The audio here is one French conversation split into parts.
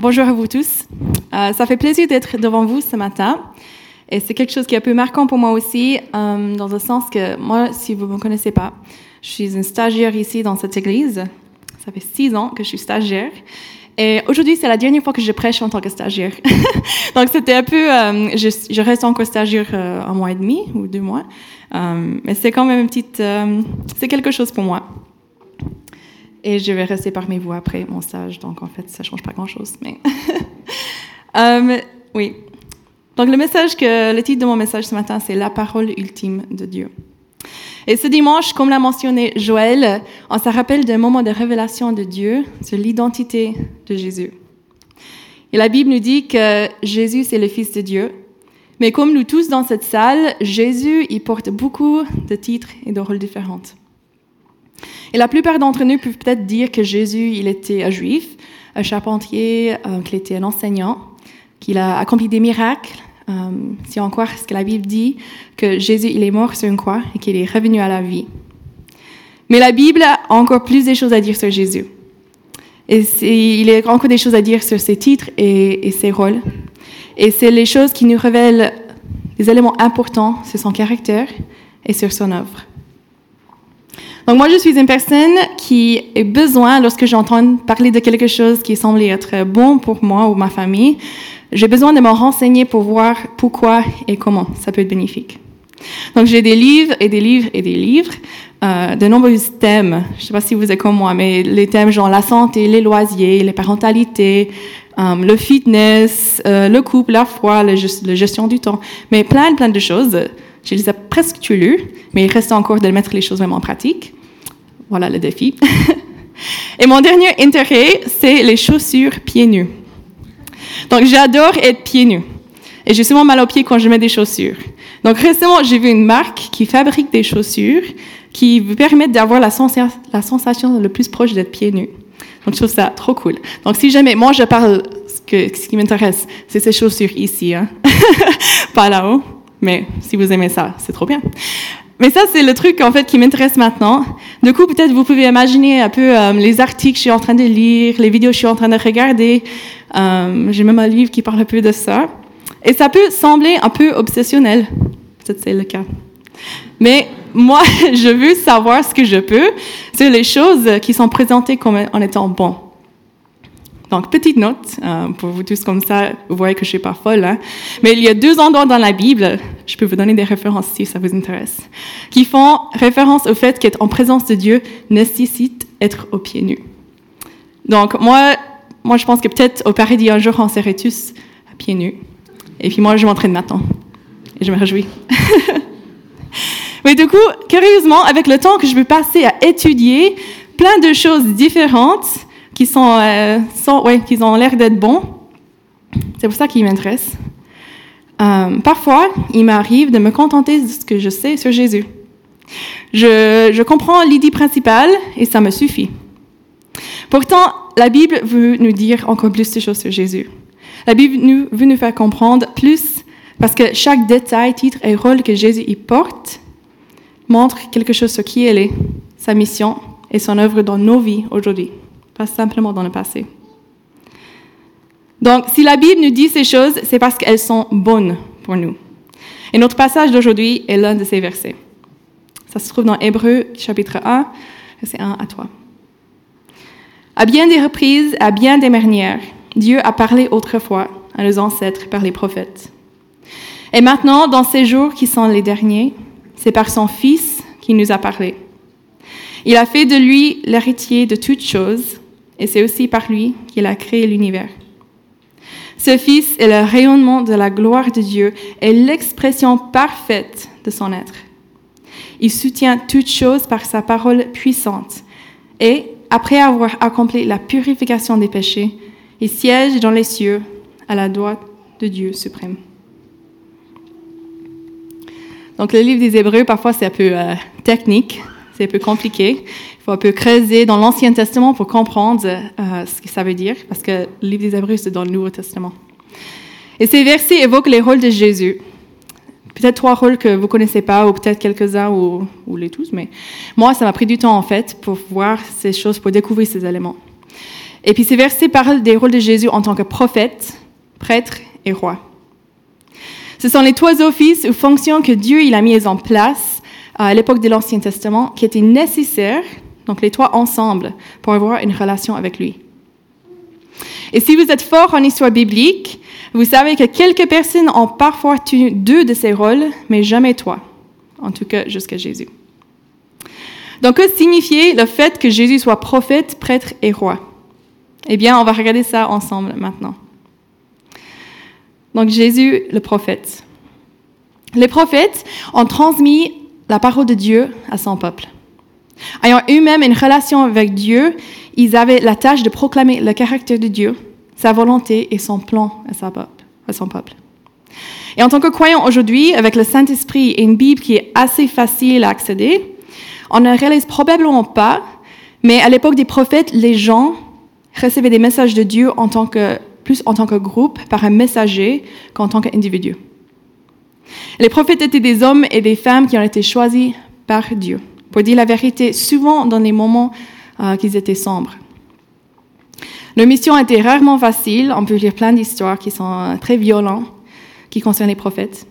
Bonjour à vous tous. Euh, ça fait plaisir d'être devant vous ce matin. Et c'est quelque chose qui est un peu marquant pour moi aussi, euh, dans le sens que moi, si vous ne me connaissez pas, je suis une stagiaire ici dans cette église. Ça fait six ans que je suis stagiaire. Et aujourd'hui, c'est la dernière fois que je prêche en tant que stagiaire. Donc, c'était un peu. Euh, je, je, reste encore stagiaire un mois et demi ou deux mois. Mais c'est quand même une petite. c'est quelque chose pour moi. Et je vais rester parmi vous après mon stage. Donc, en fait, ça change pas grand-chose. Mais. Euh, oui. Donc, le message que. Le titre de mon message ce matin, c'est La parole ultime de Dieu. Et ce dimanche, comme l'a mentionné Joël, on se rappelle d'un moment de révélation de Dieu sur l'identité de Jésus. Et la Bible nous dit que Jésus, c'est le Fils de Dieu. Mais comme nous tous dans cette salle, Jésus, il porte beaucoup de titres et de rôles différents. Et la plupart d'entre nous peuvent peut-être dire que Jésus, il était un juif, un charpentier, euh, qu'il était un enseignant, qu'il a accompli des miracles, euh, si on croit ce que la Bible dit, que Jésus, il est mort sur une croix et qu'il est revenu à la vie. Mais la Bible a encore plus de choses à dire sur Jésus. Et il y a encore des choses à dire sur ses titres et, et ses rôles. Et c'est les choses qui nous révèlent des éléments importants sur son caractère et sur son œuvre. Donc moi, je suis une personne qui a besoin, lorsque j'entends parler de quelque chose qui semble être bon pour moi ou ma famille, j'ai besoin de me renseigner pour voir pourquoi et comment ça peut être bénéfique. Donc j'ai des livres et des livres et des livres, euh, de nombreux thèmes. Je ne sais pas si vous êtes comme moi, mais les thèmes genre la santé, les loisirs, les parentalités, euh, le fitness, euh, le couple, la foi, la, gestion du temps, mais plein, plein de choses. Je les ai presque tout lues, mais il reste encore de mettre les choses vraiment en pratique. Voilà le défi. et mon dernier intérêt, c'est les chaussures pieds nus. Donc, j'adore être pieds nus. Et j'ai souvent mal aux pieds quand je mets des chaussures. Donc, récemment, j'ai vu une marque qui fabrique des chaussures qui vous permettent d'avoir la, sensa la, sensation le plus proche d'être pieds nus. Donc, je trouve ça trop cool. Donc, si jamais, moi, je parle, ce, que, ce qui m'intéresse, c'est ces chaussures ici, hein? pas là-haut. Mais si vous aimez ça, c'est trop bien. Mais ça, c'est le truc en fait qui m'intéresse maintenant. Du coup, peut-être vous pouvez imaginer un peu euh, les articles que je suis en train de lire, les vidéos que je suis en train de regarder. Euh, J'ai même un livre qui parle un peu de ça. Et ça peut sembler un peu obsessionnel. Peut-être c'est le cas. Mais moi, je veux savoir ce que je peux sur les choses qui sont présentées comme en étant bon. Donc, petite note, euh, pour vous tous comme ça, vous voyez que je suis pas folle, hein? mais il y a deux endroits dans la Bible, je peux vous donner des références si ça vous intéresse, qui font référence au fait qu'être en présence de Dieu nécessite être aux pieds nus. Donc, moi, moi je pense que peut-être au paradis, un jour, on serait tous à pieds nus. Et puis moi, je m'entraîne maintenant. Et je me réjouis. mais du coup, curieusement, avec le temps que je vais passer à étudier plein de choses différentes, euh, qui ont l'air d'être bons. C'est pour ça qu'ils m'intéressent. Euh, parfois, il m'arrive de me contenter de ce que je sais sur Jésus. Je, comprends l'idée principale et ça me suffit. Pourtant, la Bible veut nous dire encore plus de choses sur Jésus. La Bible veut nous faire comprendre plus parce que chaque détail, titre et rôle que Jésus y porte montre quelque chose sur qui il est, sa mission et son œuvre dans nos vies aujourd'hui pas simplement dans le passé. Donc, si la Bible nous dit ces choses, c'est parce qu'elles sont bonnes pour nous. Et notre passage d'aujourd'hui est l'un de ces versets. Ça se trouve dans Hébreu chapitre 1, verset 1 à 3. À bien des reprises, à bien des manières, Dieu a parlé autrefois à nos ancêtres par les prophètes. Et maintenant, dans ces jours qui sont les derniers, c'est par son Fils qu'il nous a parlé. Il a fait de lui l'héritier de toutes choses, et c'est aussi par lui qu'il a créé l'univers. Ce Fils est le rayonnement de la gloire de Dieu et l'expression parfaite de son être. Il soutient toutes choses par sa parole puissante. Et, après avoir accompli la purification des péchés, il siège dans les cieux à la droite de Dieu suprême. Donc le livre des Hébreux, parfois c'est un peu euh, technique, c'est un peu compliqué. Faut un peu creuser dans l'Ancien Testament pour comprendre euh, ce que ça veut dire, parce que le livre des Hébreux, c'est dans le Nouveau Testament. Et ces versets évoquent les rôles de Jésus. Peut-être trois rôles que vous connaissez pas, ou peut-être quelques-uns, ou, ou, les tous, mais moi, ça m'a pris du temps, en fait, pour voir ces choses, pour découvrir ces éléments. Et puis ces versets parlent des rôles de Jésus en tant que prophète, prêtre et roi. Ce sont les trois offices ou fonctions que Dieu il a mises en place à l'époque de l'Ancien Testament qui étaient nécessaires, donc les trois ensemble, pour avoir une relation avec lui. Et si vous êtes fort en histoire biblique, vous savez que quelques personnes ont parfois tenu deux de ces rôles, mais jamais trois, en tout cas jusqu'à Jésus. Donc, que signifie le fait que Jésus soit prophète, prêtre et roi? Eh bien, on va regarder ça ensemble maintenant. Donc, Jésus, le prophète. Les prophètes ont transmis la parole de Dieu à son peuple. Ayant eux-mêmes une relation avec Dieu, ils avaient la tâche de proclamer le caractère de Dieu, sa volonté et son plan à, son peuple. Et en tant que croyant aujourd'hui, avec le Saint-Esprit et une Bible qui est assez facile à accéder, on ne réalise probablement pas, mais à l'époque des prophètes, les gens recevaient des messages de Dieu plus en tant que groupe, par un messager qu'en tant qu'individu. Les prophètes étaient des hommes et des femmes qui ont été choisis par Dieu pour dire la vérité, souvent dans les moments euh, qu'ils étaient sombres. Leur mission était rarement facile. On peut lire plein d'histoires qui sont euh, très violentes, qui concernent les prophètes.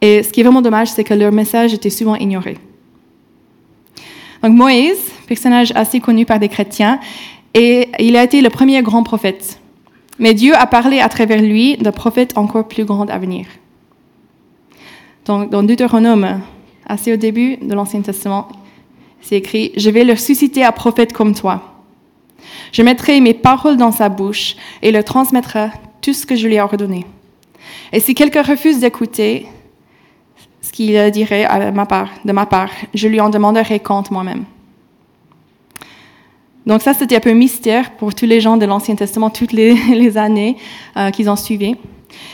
Et ce qui est vraiment dommage, c'est que leur message était souvent ignoré. Donc Moïse, personnage assez connu par des chrétiens, et il a été le premier grand prophète. Mais Dieu a parlé à travers lui d'un prophète encore plus grand à venir. Donc, dans Deutéronome, assez au début de l'Ancien Testament, c'est écrit Je vais leur susciter un prophète comme toi. Je mettrai mes paroles dans sa bouche et leur transmettra tout ce que je lui ai ordonné. Et si quelqu'un refuse d'écouter, ce qu'il dirait à de ma part. Je lui en demanderai compte moi-même. Donc ça, c'était un peu mystère pour tous les gens de l'Ancien Testament, toutes les, années euh, qu'ils ont suivi.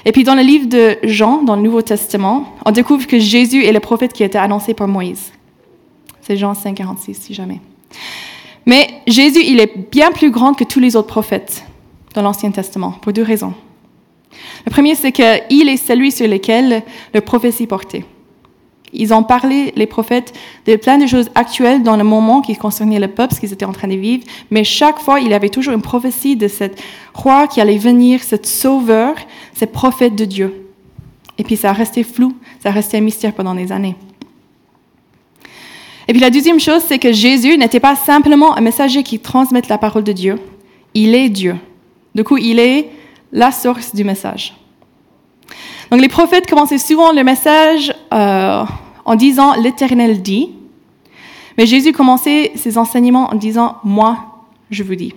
Et puis dans le livre de Jean, dans le Nouveau Testament, on découvre que Jésus est le prophète qui a été annoncé par Moïse. C'est Jean 5, 46, si jamais. Mais Jésus, il est bien plus grand que tous les autres prophètes dans l'Ancien Testament, pour deux raisons. Le premier, c'est qu'il est celui sur lequel le prophétie portait. Ils ont parlé, les prophètes, de plein de choses actuelles dans le moment qui concernait le peuple, ce qu'ils étaient en train de vivre. Mais chaque fois, il y avait toujours une prophétie de cet roi qui allait venir, cet sauveur, ce prophète de Dieu. Et puis ça a resté flou, ça a resté un mystère pendant des années. Et puis la deuxième chose, c'est que Jésus n'était pas simplement un messager qui transmet la parole de Dieu. Il est Dieu. Du coup, il est la source du message. Donc les prophètes commençaient souvent le message euh, en disant l'Éternel dit, mais Jésus commençait ses enseignements en disant Moi, je vous dis.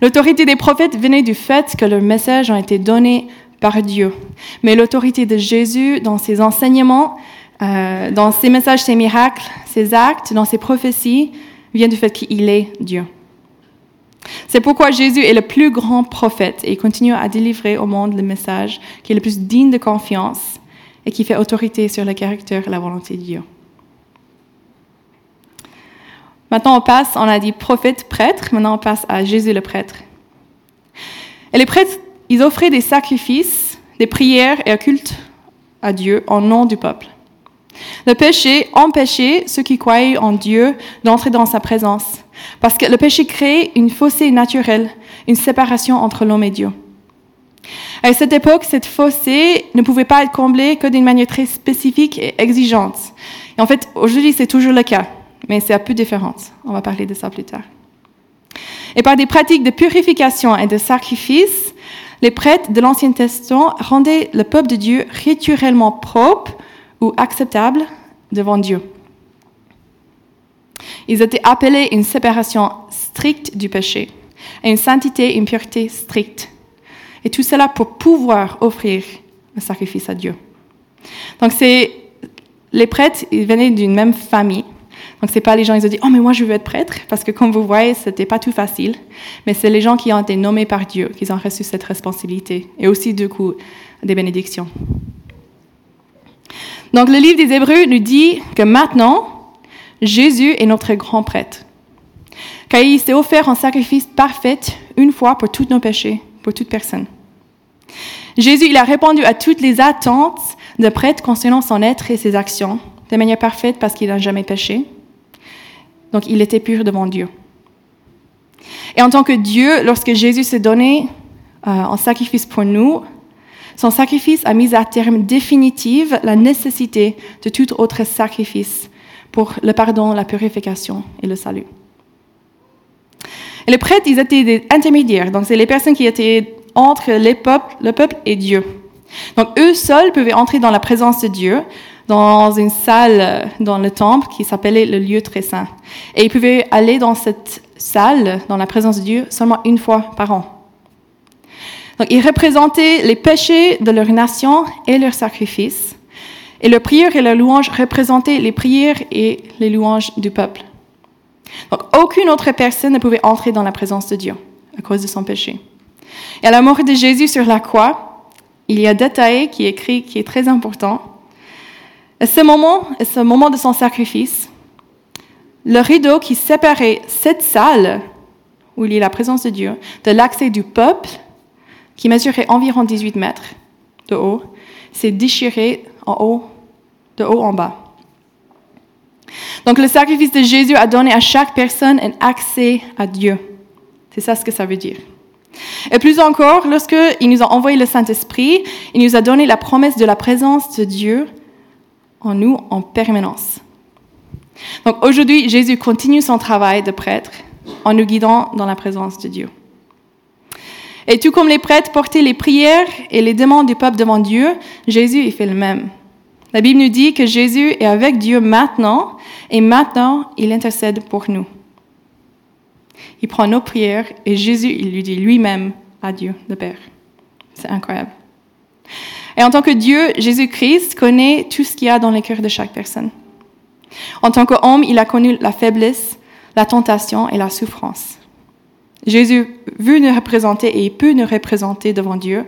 L'autorité des prophètes venait du fait que leurs messages ont été donnés par Dieu. Mais l'autorité de Jésus dans ses enseignements, euh, dans ses messages, ses miracles, ses actes, dans ses prophéties, vient du fait qu'il est Dieu. C'est pourquoi Jésus est le plus grand prophète et continue à délivrer au monde le message qui est le plus digne de confiance et qui fait autorité sur le caractère et la volonté de Dieu. Maintenant, on passe, on a dit prophète, prêtre, maintenant on passe à Jésus le prêtre. Et les prêtres, ils offraient des sacrifices, des prières et un culte à Dieu en nom du peuple. Le péché empêchait ceux qui croyaient en Dieu d'entrer dans sa présence, parce que le péché crée une fossé naturelle, une séparation entre l'homme et Dieu. À cette époque, cette fossé ne pouvait pas être comblée que d'une manière très spécifique et exigeante. Et en fait, aujourd'hui, c'est toujours le cas, mais c'est un peu différent. On va parler de ça plus tard. Et par des pratiques de purification et de sacrifice, les prêtres de l'Ancien Testament rendaient le peuple de Dieu rituellement propre ou acceptable devant Dieu. Ils étaient appelés une séparation stricte du péché, et une sainteté, une pureté stricte. Et tout cela pour pouvoir offrir un sacrifice à Dieu. Donc c'est les prêtres, ils venaient d'une même famille. Donc c'est pas les gens ils ont dit oh mais moi je veux être prêtre parce que comme vous voyez c'était pas tout facile. Mais c'est les gens qui ont été nommés par Dieu qui ont reçu cette responsabilité et aussi du coup des bénédictions. Donc le livre des Hébreux nous dit que maintenant, Jésus est notre grand prêtre. Car il s'est offert en sacrifice parfait une fois pour tous nos péchés, pour toute personne. Jésus, il a répondu à toutes les attentes de prêtre concernant son être et ses actions de manière parfaite parce qu'il n'a jamais péché. Donc il était pur devant Dieu. Et en tant que Dieu, lorsque Jésus s'est donné euh, en sacrifice pour nous, son sacrifice a mis à terme définitive la nécessité de tout autre sacrifice pour le pardon, la purification et le salut. Et les prêtres, ils étaient des intermédiaires, donc c'est les personnes qui étaient entre les peuples, le peuple et Dieu. Donc eux seuls pouvaient entrer dans la présence de Dieu, dans une salle dans le temple qui s'appelait le lieu très saint. Et ils pouvaient aller dans cette salle, dans la présence de Dieu, seulement une fois par an. Donc ils représentaient les péchés de leur nation et leurs sacrifices. Et leurs prières et leurs louanges représentaient les prières et les louanges du peuple. Donc aucune autre personne ne pouvait entrer dans la présence de Dieu à cause de son péché. Et à la mort de Jésus sur la croix, il y a détail qui est écrit qui est très important. À ce moment, à ce moment de son sacrifice, le rideau qui séparait cette salle, où il y a la présence de Dieu, de l'accès du peuple, qui mesurait environ 18 mètres de haut, s'est déchiré en haut, de haut en bas. Donc le sacrifice de Jésus a donné à chaque personne un accès à Dieu. C'est ça ce que ça veut dire. Et plus encore, lorsqu'il nous a envoyé le Saint-Esprit, il nous a donné la promesse de la présence de Dieu en nous en permanence. Donc aujourd'hui, Jésus continue son travail de prêtre en nous guidant dans la présence de Dieu. Et tout comme les prêtres portaient les prières et les demandes du peuple devant Dieu, Jésus il fait le même. La Bible nous dit que Jésus est avec Dieu maintenant et maintenant il intercède pour nous. Il prend nos prières et Jésus il lui dit lui-même à Dieu, le Père. C'est incroyable. Et en tant que Dieu, Jésus-Christ connaît tout ce qu'il y a dans les cœurs de chaque personne. En tant qu'homme, il a connu la faiblesse, la tentation et la souffrance. Jésus veut nous représenter et peut nous représenter devant Dieu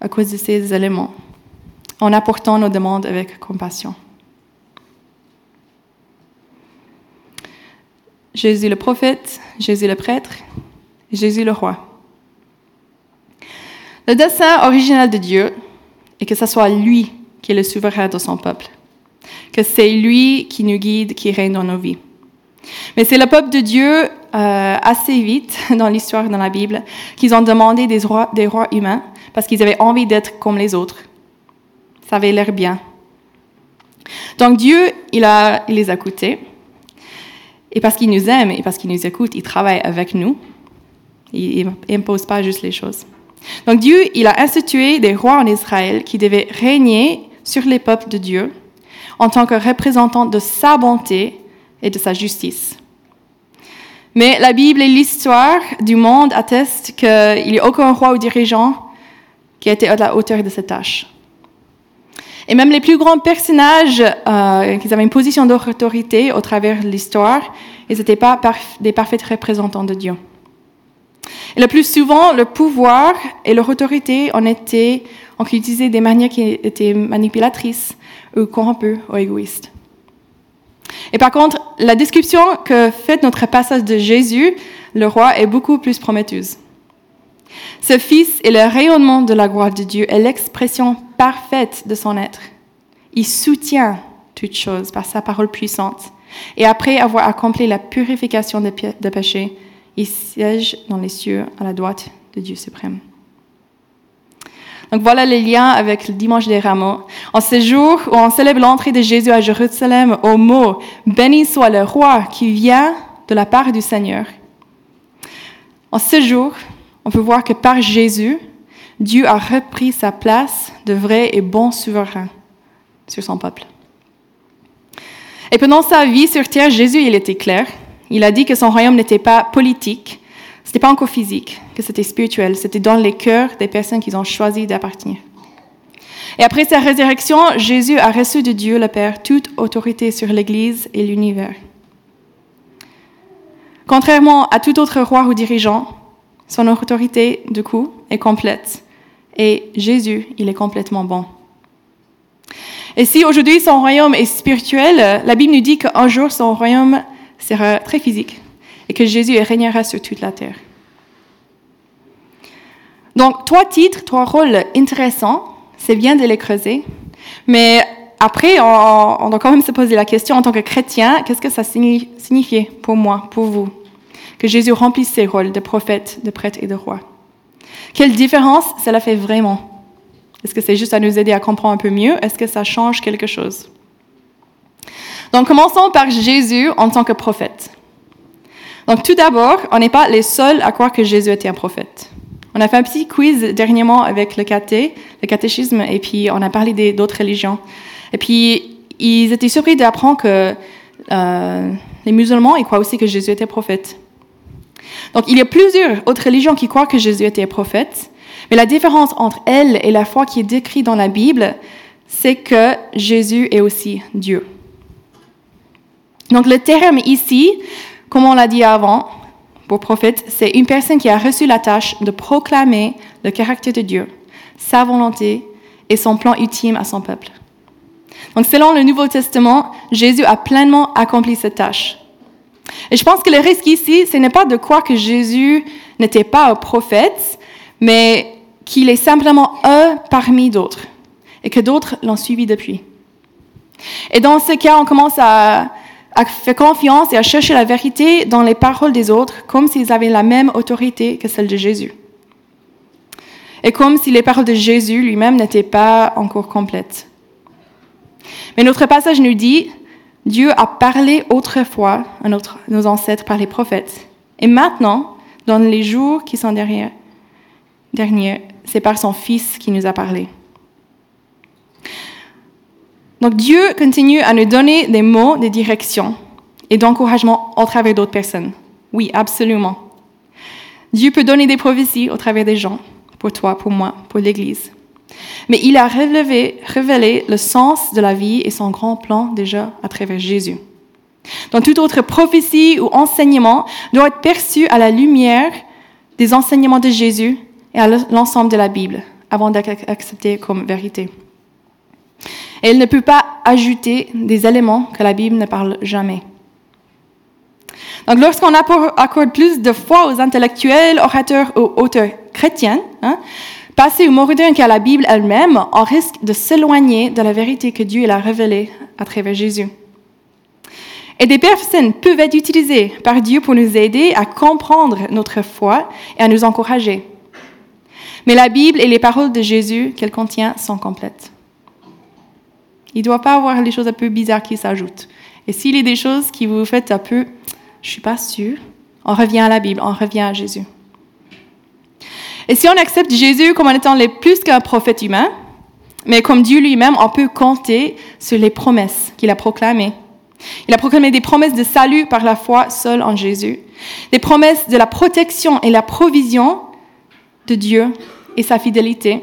à cause de ces éléments en apportant nos demandes avec compassion. Jésus le prophète, Jésus le prêtre, Jésus le roi. Le dessein original de Dieu est que ce soit lui qui est le souverain de son peuple, que c'est lui qui nous guide, qui règne dans nos vies. Mais c'est le peuple de Dieu, euh, assez vite dans l'histoire, dans la Bible, qu'ils ont demandé des rois, des rois humains parce qu'ils avaient envie d'être comme les autres, ça avait l'air bien. Donc Dieu, il, a, les a écoutés. Et parce qu'il nous aime et parce qu'il nous écoute, il travaille avec nous. Il n'impose pas juste les choses. Donc Dieu, il a institué des rois en Israël qui devaient régner sur les peuples de Dieu en tant que représentants de sa bonté et de sa justice. Mais la Bible et l'histoire du monde attestent qu'il n'y a aucun roi ou dirigeant qui été à la hauteur de cette tâche. Et même les plus grands personnages euh, qui avaient une position d'autorité au travers de l'histoire, ils n'étaient pas des parfaits représentants de Dieu. Et le plus souvent, le pouvoir et leur autorité en étaient, ont utilisé des manières qui étaient manipulatrices ou corrompues ou égoïstes. Et par contre, la description que fait notre passage de Jésus, le roi, est beaucoup plus prometteuse. Ce Fils est le rayonnement de la gloire de Dieu et l'expression parfaite de son être. Il soutient toutes choses par sa parole puissante. Et après avoir accompli la purification des, péchés, il siège dans les cieux à la droite de Dieu suprême. Donc voilà les liens avec le dimanche des rameaux. En ce jour où on célèbre l'entrée de Jésus à Jérusalem au mot Béni soit le roi qui vient de la part du Seigneur. En ce jour, on peut voir que par Jésus, Dieu a repris sa place de vrai et bon souverain sur son peuple. Et pendant sa vie sur terre, Jésus, il était clair. Il a dit que son royaume n'était pas politique, c'était pas encore physique, que c'était spirituel, c'était dans les cœurs des personnes qui ont choisi d'appartenir. Et après sa résurrection, Jésus a reçu de Dieu le Père toute autorité sur l'Église et l'univers. Contrairement à tout autre roi ou dirigeant, son autorité, du coup, est complète. Et Jésus, il est complètement bon. Et si aujourd'hui son royaume est spirituel, la Bible nous dit qu'un jour son royaume sera très physique et que Jésus régnera sur toute la terre. Donc, trois titres, trois rôles intéressants, c'est bien de les creuser, mais après, on, doit quand même se poser la question en tant que chrétien, qu'est-ce que ça signifiait pour moi, pour vous que Jésus remplisse ses rôles de prophète, de prêtre et de roi? Quelle différence cela fait vraiment? Est-ce que c'est juste à nous aider à comprendre un peu mieux? Est-ce que ça change quelque chose? Donc commençons par Jésus en tant que prophète. Donc tout d'abord, on n'est pas les seuls à croire que Jésus était un prophète. On a fait un petit quiz dernièrement avec le caté, le catéchisme, et puis on a parlé d'autres religions. Et puis ils étaient surpris d'apprendre que euh, les musulmans, ils croient aussi que Jésus était prophète. Donc il y a plusieurs autres religions qui croient que Jésus était prophète, mais la différence entre elles et la foi qui est décrite dans la Bible, c'est que Jésus est aussi Dieu. Donc le terme ici, comme on l'a dit avant, pour prophète, c'est une personne qui a reçu la tâche de proclamer le caractère de Dieu, sa volonté et son plan ultime à son peuple. Donc selon le Nouveau Testament, Jésus a pleinement accompli cette tâche. Et je pense que le risque ici, ce n'est pas de croire que Jésus n'était pas un prophète, mais qu'il est simplement un parmi d'autres et que d'autres l'ont suivi depuis. Et dans ce cas, on commence à, à faire confiance et à chercher la vérité dans les paroles des autres comme s'ils avaient la même autorité que celle de Jésus. Et comme si les paroles de Jésus lui-même n'étaient pas encore complètes. Mais notre passage nous dit, Dieu a parlé autrefois à nos ancêtres par les prophètes. Et maintenant, dans les jours qui sont derrière, derniers, c'est par son Fils qui nous a parlé. Donc Dieu continue à nous donner des mots de direction et d'encouragement au travers d'autres personnes. Oui, absolument. Dieu peut donner des prophéties au travers des gens, pour toi, pour moi, pour l'Église. Mais il a révélé, le sens de la vie et son grand plan déjà à travers Jésus. Donc toute autre prophétie ou enseignement doit être perçu à la lumière des enseignements de Jésus et à l'ensemble de la Bible avant d'être accepté comme vérité. Et il ne peut pas ajouter des éléments que la Bible ne parle jamais. Donc, lorsqu'on accorde plus de foi aux intellectuels, orateurs ou auteurs chrétiens, hein, Passer au moderne qu'à la Bible elle-même, on risque de s'éloigner de la vérité que Dieu a révélée à travers Jésus. Et des personnes peuvent être utilisées par Dieu pour nous aider à comprendre notre foi et à nous encourager. Mais la Bible et les paroles de Jésus qu'elle contient sont complètes. Il ne doit pas avoir des choses un peu bizarres qui s'ajoutent. Et s'il y a des choses qui vous faites un peu, je ne suis pas sûre, on revient à la Bible, on revient à Jésus. Et si on accepte Jésus comme en étant plus qu'un prophète humain, mais comme Dieu lui-même, on peut compter sur les promesses qu'il a proclamées. Il a proclamé des promesses de salut par la foi seule en Jésus, des promesses de la protection et la provision de Dieu et sa fidélité,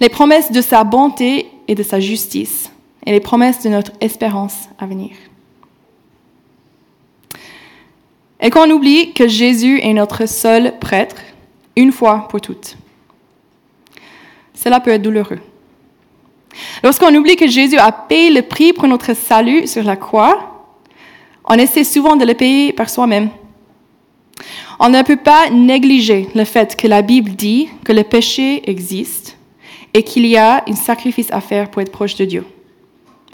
les promesses de sa bonté et de sa justice, et les promesses de notre espérance à venir. Et qu'on oublie que Jésus est notre seul prêtre, une fois pour toutes. Cela peut être douloureux. Lorsqu'on oublie que Jésus a payé le prix pour notre salut sur la croix, on essaie souvent de le payer par soi-même. On ne peut pas négliger le fait que la Bible dit que le péché existe et qu'il y a un sacrifice à faire pour être proche de Dieu.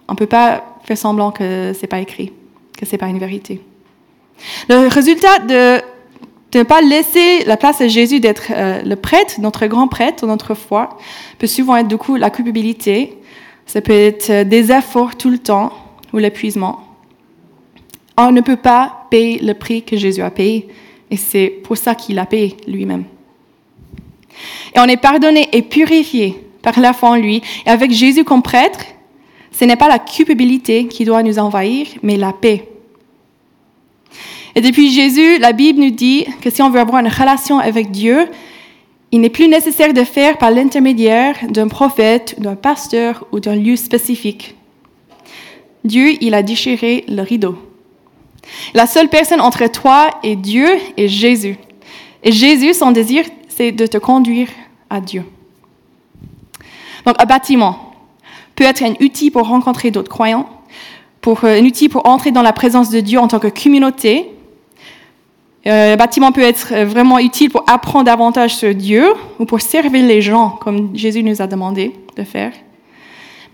On ne peut pas faire semblant que ce n'est pas écrit, que ce n'est pas une vérité. Le résultat de de ne pas laisser la place à Jésus d'être euh, le prêtre, notre grand prêtre, notre foi, peut souvent être du coup la culpabilité. Ça peut être euh, des efforts tout le temps ou l'épuisement. On ne peut pas payer le prix que Jésus a payé, et c'est pour ça qu'il a payé lui-même. Et on est pardonné et purifié par la foi en lui. Et avec Jésus comme prêtre, ce n'est pas la culpabilité qui doit nous envahir, mais la paix. Et depuis Jésus, la Bible nous dit que si on veut avoir une relation avec Dieu, il n'est plus nécessaire de faire par l'intermédiaire d'un prophète, d'un pasteur ou d'un lieu spécifique. Dieu, il a déchiré le rideau. La seule personne entre toi et Dieu est Jésus. Et Jésus, son désir, c'est de te conduire à Dieu. Donc, un bâtiment peut être un outil pour rencontrer d'autres croyants, pour, euh, un outil pour entrer dans la présence de Dieu en tant que communauté, euh, bâtiment peut être euh, vraiment utile pour apprendre davantage sur Dieu ou pour servir les gens, comme Jésus nous a demandé de faire.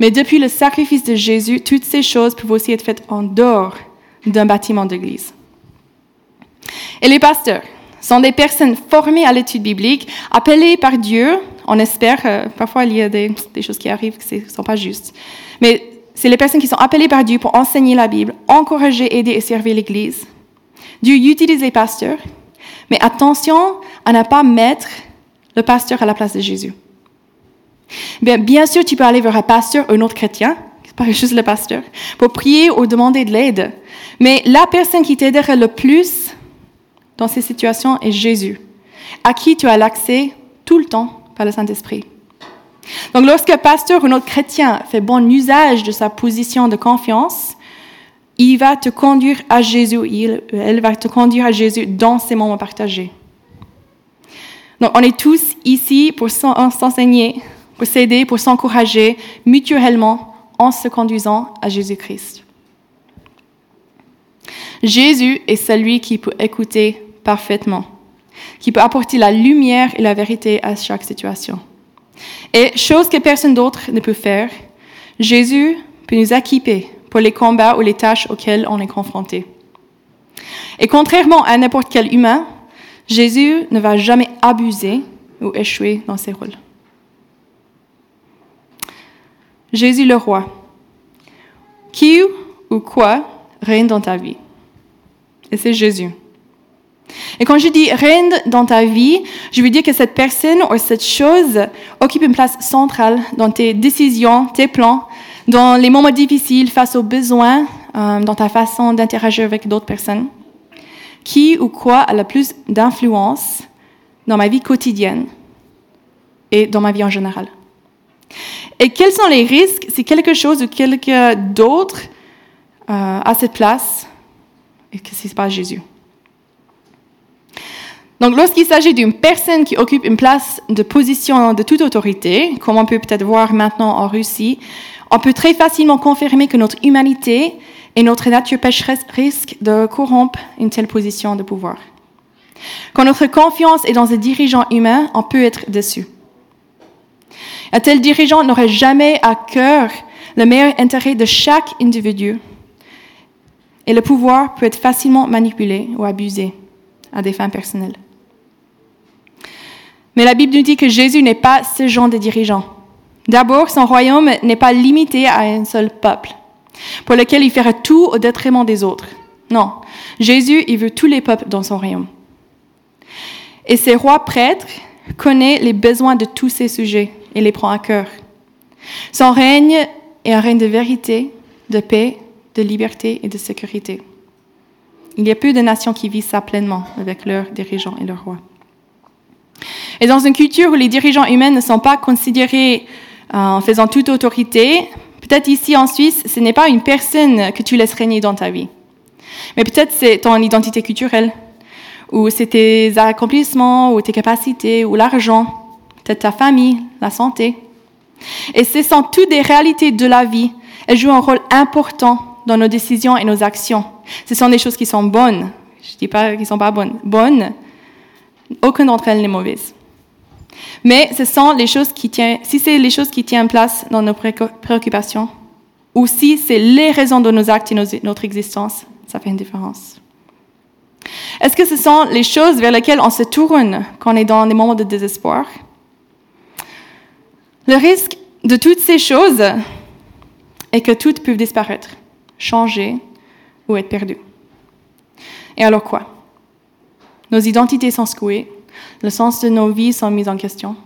Mais depuis le sacrifice de Jésus, toutes ces choses peuvent aussi être faites en dehors d'un bâtiment d'église. Et les pasteurs sont des personnes formées à l'étude biblique, appelées par Dieu. On espère, euh, parfois il y a des, des choses qui arrivent qui ne sont pas justes. Mais c'est les personnes qui sont appelées par Dieu pour enseigner la Bible, encourager, aider et servir l'Église. Dieu utilise les pasteurs, mais attention à ne pas mettre le pasteur à la place de Jésus. Bien, bien sûr, tu peux aller vers un pasteur un autre chrétien, pas juste le pasteur, pour prier ou demander de l'aide. Mais la personne qui t'aiderait le plus dans ces situations est Jésus, à qui tu as l'accès tout le temps par le Saint-Esprit. Donc lorsque un pasteur ou un autre chrétien fait bon usage de sa position de confiance, il va te conduire à Jésus, elle va te conduire à Jésus dans ces moments partagés. Donc on est tous ici pour s'enseigner, pour s'aider, pour s'encourager mutuellement en se conduisant à Jésus-Christ. Jésus est celui qui peut écouter parfaitement, qui peut apporter la lumière et la vérité à chaque situation. Et chose que personne d'autre ne peut faire, Jésus peut nous équiper pour les combats ou les tâches auxquelles on est confronté. Et contrairement à n'importe quel humain, Jésus ne va jamais abuser ou échouer dans ses rôles. Jésus le roi. Qui ou quoi règne dans ta vie? Et c'est Jésus. Et quand je dis règne dans ta vie, je veux dire que cette personne ou cette chose occupe une place centrale dans tes décisions, tes plans, dans les moments difficiles face aux besoins, euh, dans ta façon d'interagir avec d'autres personnes. Qui ou quoi a le plus d'influence dans ma vie quotidienne et dans ma vie en général? Et quels sont les risques si quelque chose ou quelqu'un d'autre euh, a cette place et que ce n'est pas Jésus? Donc, lorsqu'il s'agit d'une personne qui occupe une place de position de toute autorité, comme on peut peut-être voir maintenant en Russie, on peut très facilement confirmer que notre humanité et notre nature pécheresse risquent de corrompre une telle position de pouvoir. Quand notre confiance est dans un dirigeant humain, on peut être déçu. Un tel dirigeant n'aurait jamais à cœur le meilleur intérêt de chaque individu. Et le pouvoir peut être facilement manipulé ou abusé à des fins personnelles. Mais la Bible nous dit que Jésus n'est pas ce genre de dirigeant. D'abord, son royaume n'est pas limité à un seul peuple, pour lequel il ferait tout au détriment des autres. Non, Jésus, il veut tous les peuples dans son royaume. Et ses rois prêtres connaissent les besoins de tous ces sujets et les prend à cœur. Son règne est un règne de vérité, de paix, de liberté et de sécurité. Il y a peu de nations qui vivent ça pleinement avec leurs dirigeants et leurs rois. Et dans une culture où les dirigeants humains ne sont pas considérés en faisant toute autorité, peut-être ici en Suisse, ce n'est pas une personne que tu laisses régner dans ta vie. Mais peut-être c'est ton identité culturelle, ou c'est tes accomplissements, ou tes capacités, ou l'argent, peut-être ta famille, la santé. Et ce sont toutes des réalités de la vie. Elles jouent un rôle important dans nos décisions et nos actions. Ce sont des choses qui sont bonnes. Je ne dis pas qu'elles ne sont pas bonnes. Bonnes. Aucune d'entre elles n'est mauvaise. Mais ce sont les choses qui tiennent, si c'est les choses qui tiennent place dans nos préoccupations, ou si c'est les raisons de nos actes et de notre existence, ça fait une différence. Est-ce que ce sont les choses vers lesquelles on se tourne quand on est dans des moments de désespoir? Le risque de toutes ces choses est que toutes peuvent disparaître, changer ou être perdues. Et alors quoi? Nos identités sont secouées, le sens de nos vies sont mis en question.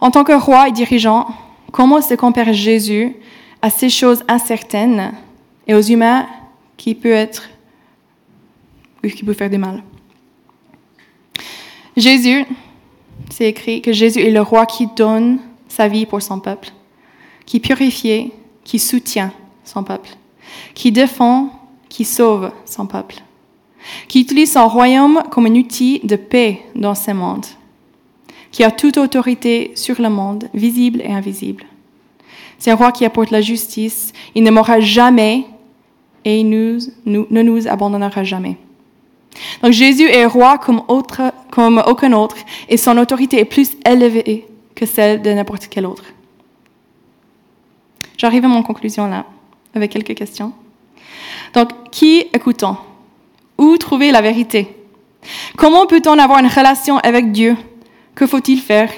En tant que roi et dirigeant, comment se compare Jésus à ces choses incertaines et aux humains qui peuvent être qui faire du mal? Jésus, c'est écrit que Jésus est le roi qui donne sa vie pour son peuple, qui purifie, qui soutient son peuple, qui défend, qui sauve son peuple qui utilise son royaume comme un outil de paix dans ce monde, qui a toute autorité sur le monde, visible et invisible. C'est un roi qui apporte la justice, il ne mourra jamais et il ne nous abandonnera jamais. Donc Jésus est roi comme, comme aucun autre et son autorité est plus élevée que celle de n'importe quel autre. J'arrive à mon conclusion là, avec quelques questions. Donc, qui écoutons Où trouver la vérité? Comment peut-on avoir une relation avec Dieu? Que faut-il faire?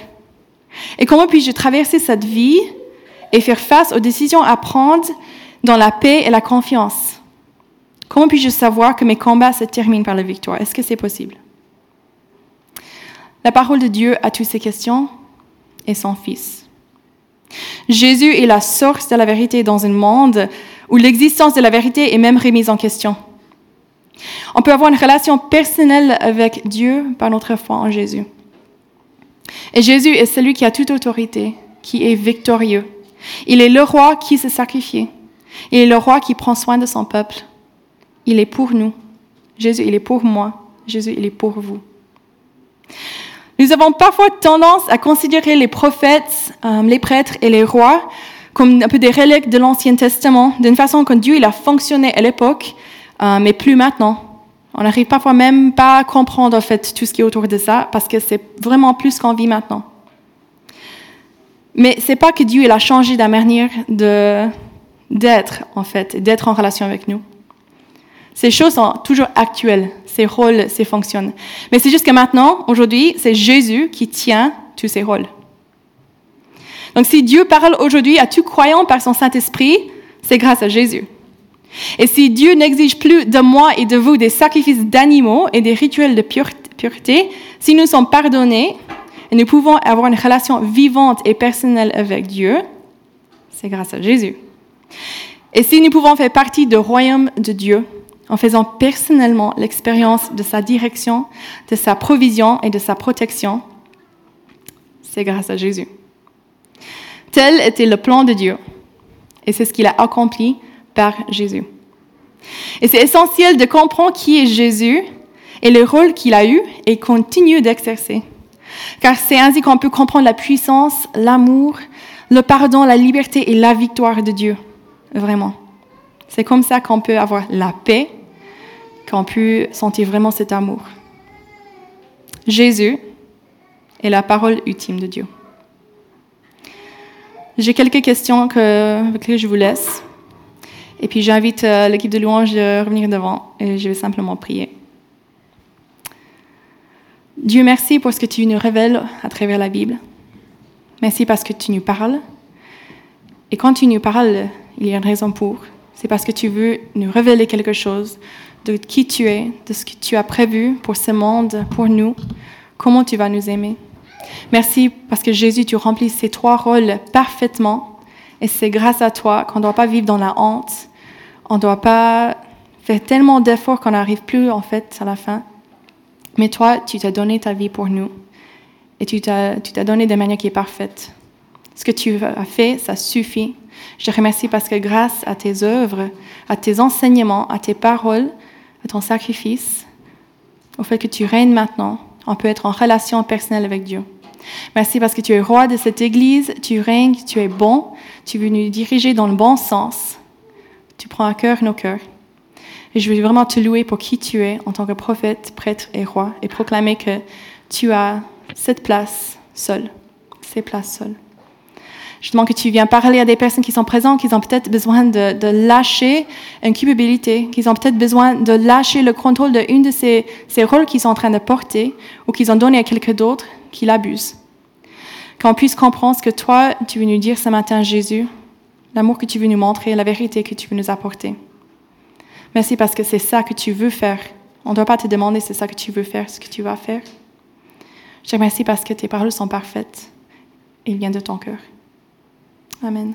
Et comment puis-je traverser cette vie et faire face aux décisions à prendre dans la paix et la confiance? Comment puis-je savoir que mes combats se terminent par la victoire? Est-ce que c'est possible? La parole de Dieu à toutes ces questions est son Fils. Jésus est la source de la vérité dans un monde où l'existence de la vérité est même remise en question. On peut avoir une relation personnelle avec Dieu par notre foi en Jésus. Et Jésus est celui qui a toute autorité, qui est victorieux. Il est le roi qui se sacrifie. Il est le roi qui prend soin de son peuple. Il est pour nous. Jésus, il est pour moi. Jésus, il est pour vous. Nous avons parfois tendance à considérer les prophètes, euh, les prêtres et les rois comme un peu des reliques de l'Ancien Testament, d'une façon que Dieu il a fonctionné à l'époque, euh, mais plus maintenant. On n'arrive parfois même pas à comprendre en fait tout ce qui est autour de ça, parce que c'est vraiment plus qu'on vit maintenant. Mais c'est pas que Dieu il a changé de manière de d'être en fait, d'être en relation avec nous. Ces choses sont toujours actuelles, ces rôles, ces fonctions. Mais c'est juste que maintenant, aujourd'hui, c'est Jésus qui tient tous ces rôles. Donc si Dieu parle aujourd'hui à tout croyant par son Saint-Esprit, c'est grâce à Jésus. Et si Dieu n'exige plus de moi et de vous des sacrifices d'animaux et des rituels de pureté, si nous sommes pardonnés et nous pouvons avoir une relation vivante et personnelle avec Dieu, c'est grâce à Jésus. Et si nous pouvons faire partie du royaume de Dieu en faisant personnellement l'expérience de sa direction, de sa provision et de sa protection, c'est grâce à Jésus. Tel était le plan de Dieu. Et c'est ce qu'il a accompli par Jésus. Et c'est essentiel de comprendre qui est Jésus et le rôle qu'il a eu et continue d'exercer. Car c'est ainsi qu'on peut comprendre la puissance, l'amour, le pardon, la liberté et la victoire de Dieu. Vraiment. C'est comme ça qu'on peut avoir la paix, qu'on peut sentir vraiment cet amour. Jésus est la parole ultime de Dieu. J'ai quelques questions que, avec lesquelles je vous laisse. Et puis j'invite euh, l'équipe de louange de revenir devant et je vais simplement prier. Dieu, merci pour ce que tu nous révèles à travers la Bible. Merci parce que tu nous parles. Et quand tu nous parles, il y a une raison pour. C'est parce que tu veux nous révéler quelque chose de qui tu es, de ce que tu as prévu pour ce monde, pour nous, comment tu vas nous aimer. Merci parce que Jésus, tu remplis ces trois rôles parfaitement. Et c'est grâce à toi qu'on ne doit pas vivre dans la honte. On ne doit pas faire tellement d'efforts qu'on n'arrive plus, en fait, à la fin. Mais toi, tu t'as donné ta vie pour nous. Et tu t'as, tu t'as donné de manière qui est parfaite. Ce que tu as fait, ça suffit. Je te remercie parce que grâce à tes œuvres, à tes enseignements, à tes paroles, à ton sacrifice, au fait que tu règnes maintenant, on peut être en relation personnelle avec Dieu. Merci parce que tu es roi de cette Église, tu règnes, tu es bon, tu veux nous diriger dans le bon sens. Tu prends à cœur nos cœurs. Et je veux vraiment te louer pour qui tu es en tant que prophète, prêtre et roi et proclamer que tu as cette place seule, ces places seules. Je demande que tu viens parler à des personnes qui sont présentes, qui ont peut-être besoin de, lâcher une culpabilité, qui ont peut-être besoin de lâcher le contrôle d'une de ces, ces rôles qu'ils sont en train de porter ou qu'ils ont donné à quelqu'un d'autre qui l'abuse. Qu'on puisse comprendre ce que toi, tu veux nous dire ce matin, Jésus, l'amour que tu veux nous montrer, la vérité que tu veux nous apporter. Merci parce que c'est ça que tu veux faire. On ne doit pas te demander c'est ça que tu veux faire, ce que tu vas faire. Je te remercie parce que tes paroles sont parfaites et viennent de ton cœur. Amen.